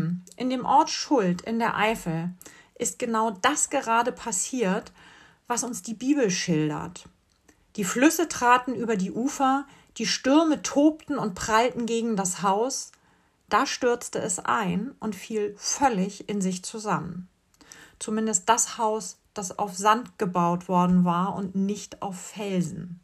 Ihr Lieben, in dem Ort Schuld in der Eifel ist genau das gerade passiert, was uns die Bibel schildert. Die Flüsse traten über die Ufer, die Stürme tobten und prallten gegen das Haus, da stürzte es ein und fiel völlig in sich zusammen. Zumindest das Haus, das auf Sand gebaut worden war und nicht auf Felsen.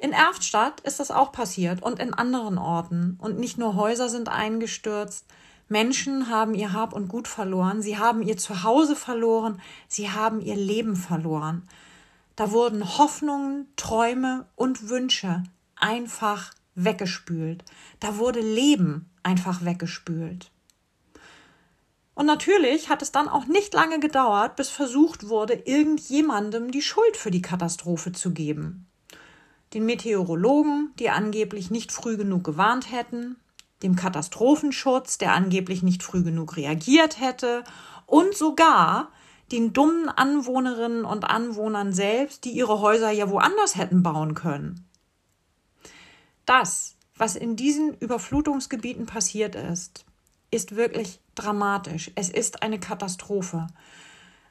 In Erftstadt ist das auch passiert und in anderen Orten. Und nicht nur Häuser sind eingestürzt, Menschen haben ihr Hab und Gut verloren, sie haben ihr Zuhause verloren, sie haben ihr Leben verloren. Da wurden Hoffnungen, Träume und Wünsche einfach weggespült. Da wurde Leben einfach weggespült. Und natürlich hat es dann auch nicht lange gedauert, bis versucht wurde, irgendjemandem die Schuld für die Katastrophe zu geben. Den Meteorologen, die angeblich nicht früh genug gewarnt hätten, dem Katastrophenschutz, der angeblich nicht früh genug reagiert hätte, und sogar den dummen Anwohnerinnen und Anwohnern selbst, die ihre Häuser ja woanders hätten bauen können. Das, was in diesen Überflutungsgebieten passiert ist, ist wirklich dramatisch. Es ist eine Katastrophe.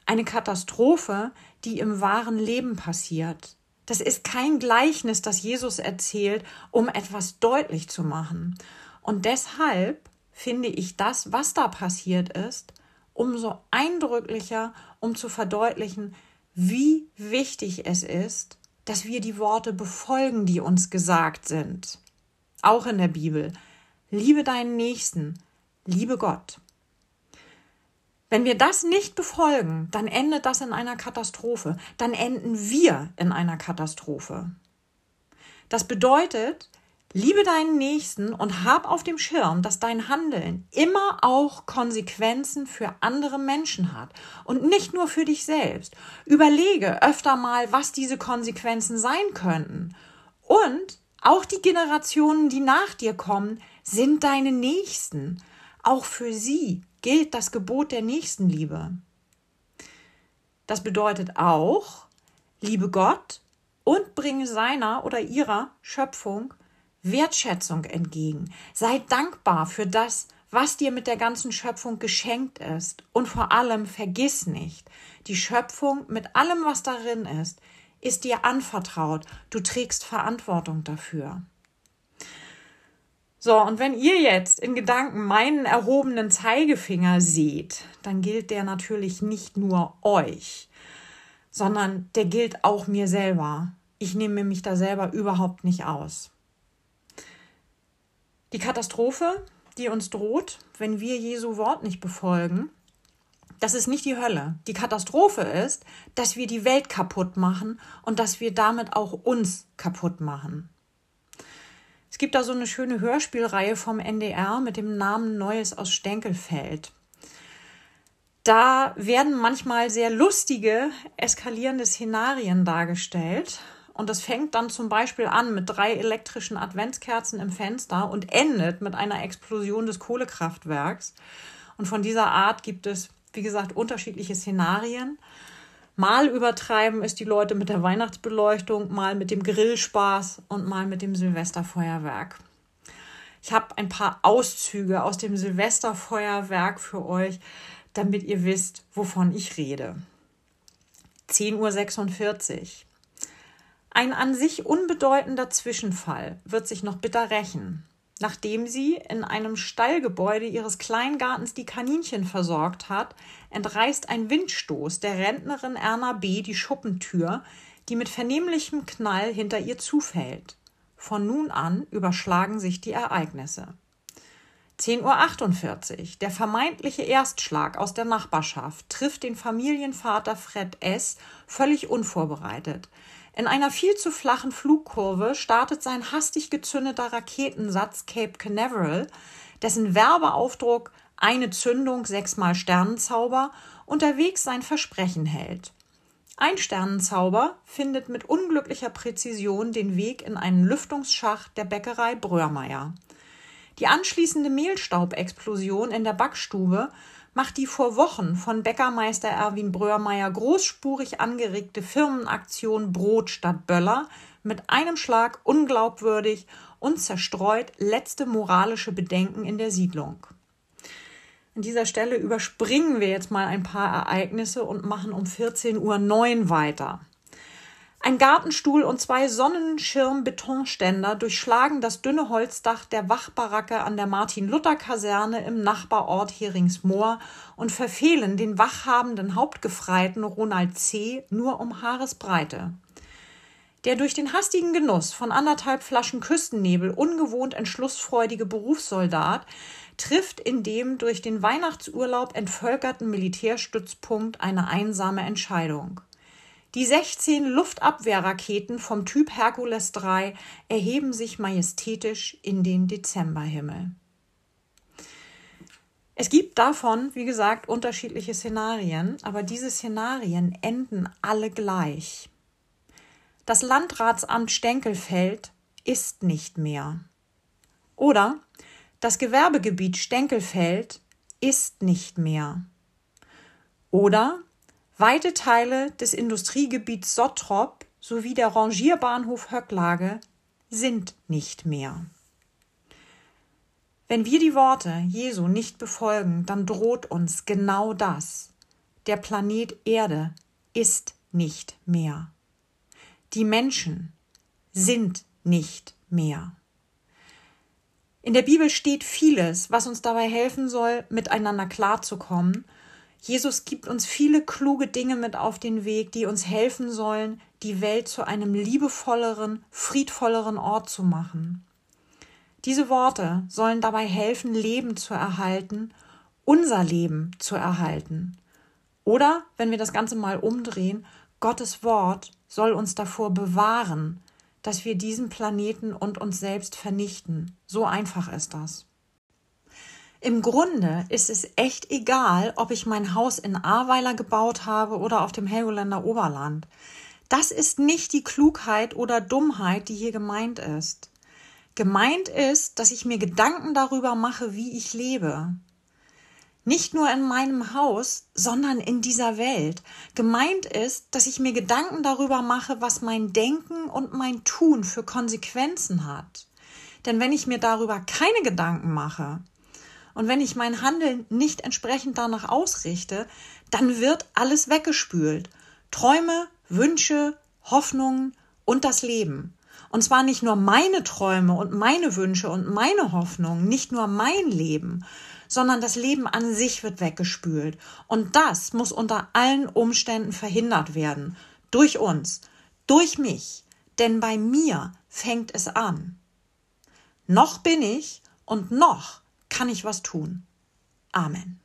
Eine Katastrophe, die im wahren Leben passiert. Das ist kein Gleichnis, das Jesus erzählt, um etwas deutlich zu machen. Und deshalb finde ich das, was da passiert ist, umso eindrücklicher, um zu verdeutlichen, wie wichtig es ist, dass wir die Worte befolgen, die uns gesagt sind. Auch in der Bibel. Liebe deinen Nächsten, liebe Gott. Wenn wir das nicht befolgen, dann endet das in einer Katastrophe. Dann enden wir in einer Katastrophe. Das bedeutet, Liebe deinen Nächsten und hab auf dem Schirm, dass dein Handeln immer auch Konsequenzen für andere Menschen hat und nicht nur für dich selbst. Überlege öfter mal, was diese Konsequenzen sein könnten. Und auch die Generationen, die nach dir kommen, sind deine Nächsten. Auch für sie gilt das Gebot der Nächstenliebe. Das bedeutet auch, liebe Gott und bringe seiner oder ihrer Schöpfung Wertschätzung entgegen. Sei dankbar für das, was dir mit der ganzen Schöpfung geschenkt ist. Und vor allem vergiss nicht, die Schöpfung mit allem, was darin ist, ist dir anvertraut. Du trägst Verantwortung dafür. So, und wenn ihr jetzt in Gedanken meinen erhobenen Zeigefinger seht, dann gilt der natürlich nicht nur euch, sondern der gilt auch mir selber. Ich nehme mich da selber überhaupt nicht aus. Die Katastrophe, die uns droht, wenn wir Jesu Wort nicht befolgen, das ist nicht die Hölle. Die Katastrophe ist, dass wir die Welt kaputt machen und dass wir damit auch uns kaputt machen. Es gibt da so eine schöne Hörspielreihe vom NDR mit dem Namen Neues aus Stenkelfeld. Da werden manchmal sehr lustige, eskalierende Szenarien dargestellt. Und das fängt dann zum Beispiel an mit drei elektrischen Adventskerzen im Fenster und endet mit einer Explosion des Kohlekraftwerks. Und von dieser Art gibt es, wie gesagt, unterschiedliche Szenarien. Mal übertreiben es die Leute mit der Weihnachtsbeleuchtung, mal mit dem Grillspaß und mal mit dem Silvesterfeuerwerk. Ich habe ein paar Auszüge aus dem Silvesterfeuerwerk für euch, damit ihr wisst, wovon ich rede. 10.46 Uhr. Ein an sich unbedeutender Zwischenfall wird sich noch bitter rächen. Nachdem sie in einem Stallgebäude ihres Kleingartens die Kaninchen versorgt hat, entreißt ein Windstoß der Rentnerin Erna B. die Schuppentür, die mit vernehmlichem Knall hinter ihr zufällt. Von nun an überschlagen sich die Ereignisse. 10.48 Uhr. Der vermeintliche Erstschlag aus der Nachbarschaft trifft den Familienvater Fred S. völlig unvorbereitet. In einer viel zu flachen Flugkurve startet sein hastig gezündeter Raketensatz Cape Canaveral, dessen Werbeaufdruck eine Zündung, sechsmal Sternenzauber unterwegs sein Versprechen hält. Ein Sternenzauber findet mit unglücklicher Präzision den Weg in einen Lüftungsschacht der Bäckerei Bröhrmeier. Die anschließende Mehlstaubexplosion in der Backstube macht die vor Wochen von Bäckermeister Erwin Bröhrmeier großspurig angeregte Firmenaktion Brot statt Böller mit einem Schlag unglaubwürdig und zerstreut letzte moralische Bedenken in der Siedlung. An dieser Stelle überspringen wir jetzt mal ein paar Ereignisse und machen um 14.09 Uhr weiter. Ein Gartenstuhl und zwei Sonnenschirm-Betonständer durchschlagen das dünne Holzdach der Wachbaracke an der Martin-Luther-Kaserne im Nachbarort Heringsmoor und verfehlen den wachhabenden Hauptgefreiten Ronald C. nur um Haaresbreite. Der durch den hastigen Genuss von anderthalb Flaschen Küstennebel ungewohnt entschlussfreudige Berufssoldat trifft in dem durch den Weihnachtsurlaub entvölkerten Militärstützpunkt eine einsame Entscheidung. Die 16 Luftabwehrraketen vom Typ Hercules III erheben sich majestätisch in den Dezemberhimmel. Es gibt davon, wie gesagt, unterschiedliche Szenarien, aber diese Szenarien enden alle gleich. Das Landratsamt Stenkelfeld ist nicht mehr. Oder das Gewerbegebiet Stenkelfeld ist nicht mehr. Oder Weite Teile des Industriegebiets Sottrop sowie der Rangierbahnhof Höcklage sind nicht mehr. Wenn wir die Worte Jesu nicht befolgen, dann droht uns genau das. Der Planet Erde ist nicht mehr. Die Menschen sind nicht mehr. In der Bibel steht vieles, was uns dabei helfen soll, miteinander klarzukommen Jesus gibt uns viele kluge Dinge mit auf den Weg, die uns helfen sollen, die Welt zu einem liebevolleren, friedvolleren Ort zu machen. Diese Worte sollen dabei helfen, Leben zu erhalten, unser Leben zu erhalten. Oder, wenn wir das Ganze mal umdrehen, Gottes Wort soll uns davor bewahren, dass wir diesen Planeten und uns selbst vernichten. So einfach ist das. Im Grunde ist es echt egal, ob ich mein Haus in Ahrweiler gebaut habe oder auf dem Helgoländer Oberland. Das ist nicht die Klugheit oder Dummheit, die hier gemeint ist. Gemeint ist, dass ich mir Gedanken darüber mache, wie ich lebe. Nicht nur in meinem Haus, sondern in dieser Welt. Gemeint ist, dass ich mir Gedanken darüber mache, was mein Denken und mein Tun für Konsequenzen hat. Denn wenn ich mir darüber keine Gedanken mache, und wenn ich mein Handeln nicht entsprechend danach ausrichte, dann wird alles weggespült. Träume, Wünsche, Hoffnungen und das Leben. Und zwar nicht nur meine Träume und meine Wünsche und meine Hoffnungen, nicht nur mein Leben, sondern das Leben an sich wird weggespült. Und das muss unter allen Umständen verhindert werden. Durch uns, durch mich. Denn bei mir fängt es an. Noch bin ich und noch kann ich was tun. Amen.